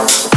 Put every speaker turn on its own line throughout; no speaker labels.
impossible.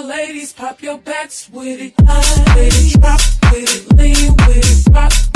Ladies, pop your backs with it. High with it, drop with it, lean with it, rock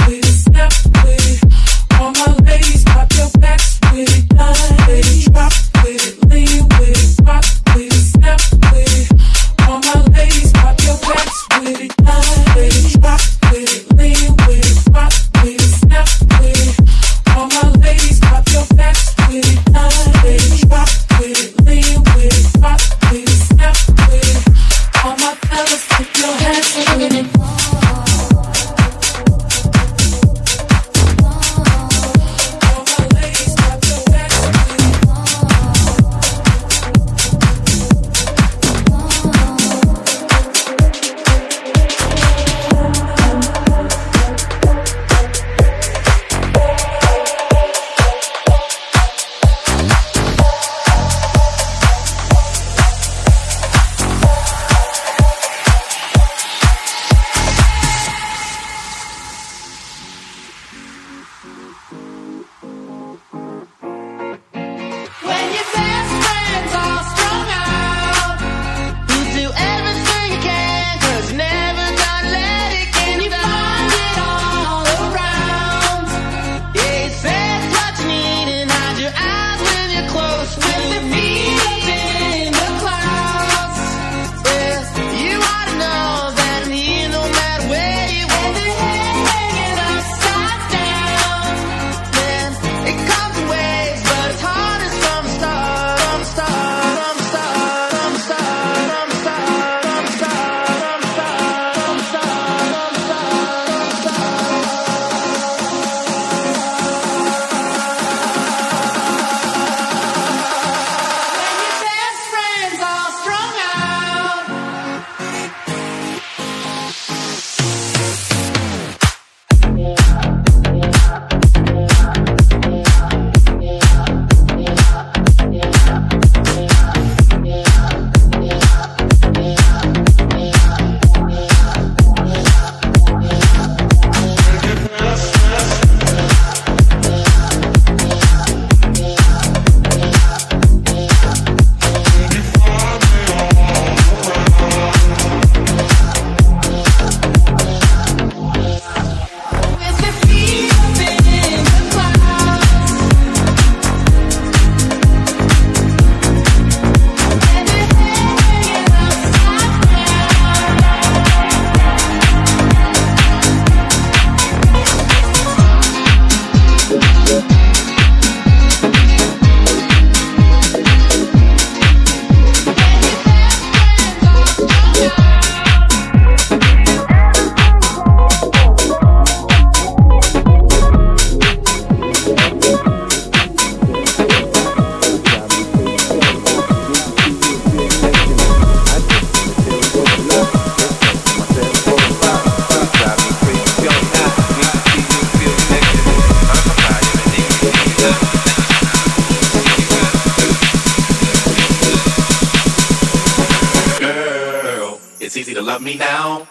love me now?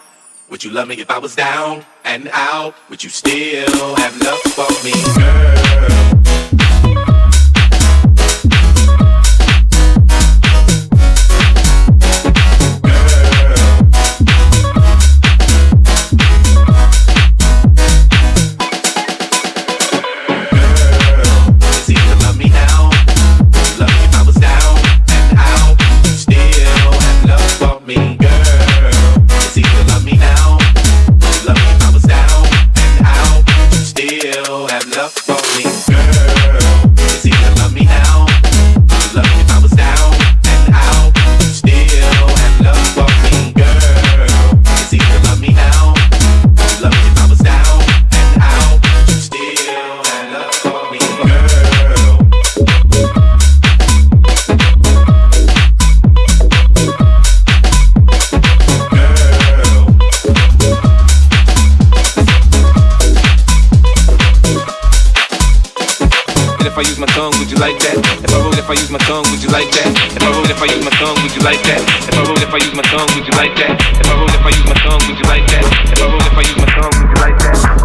Would you love me if I was down and out? Would you still have love for me, girl?
I use my tongue, would you like that? If I wrote, if I use my tongue, would you like that? If I wrote, if I use my tongue, would you like that? If I wrote, if I use my tongue, would you like that? If I wrote, if I use my tongue, would you like that? If I wrote, if I use my tongue, would you like that?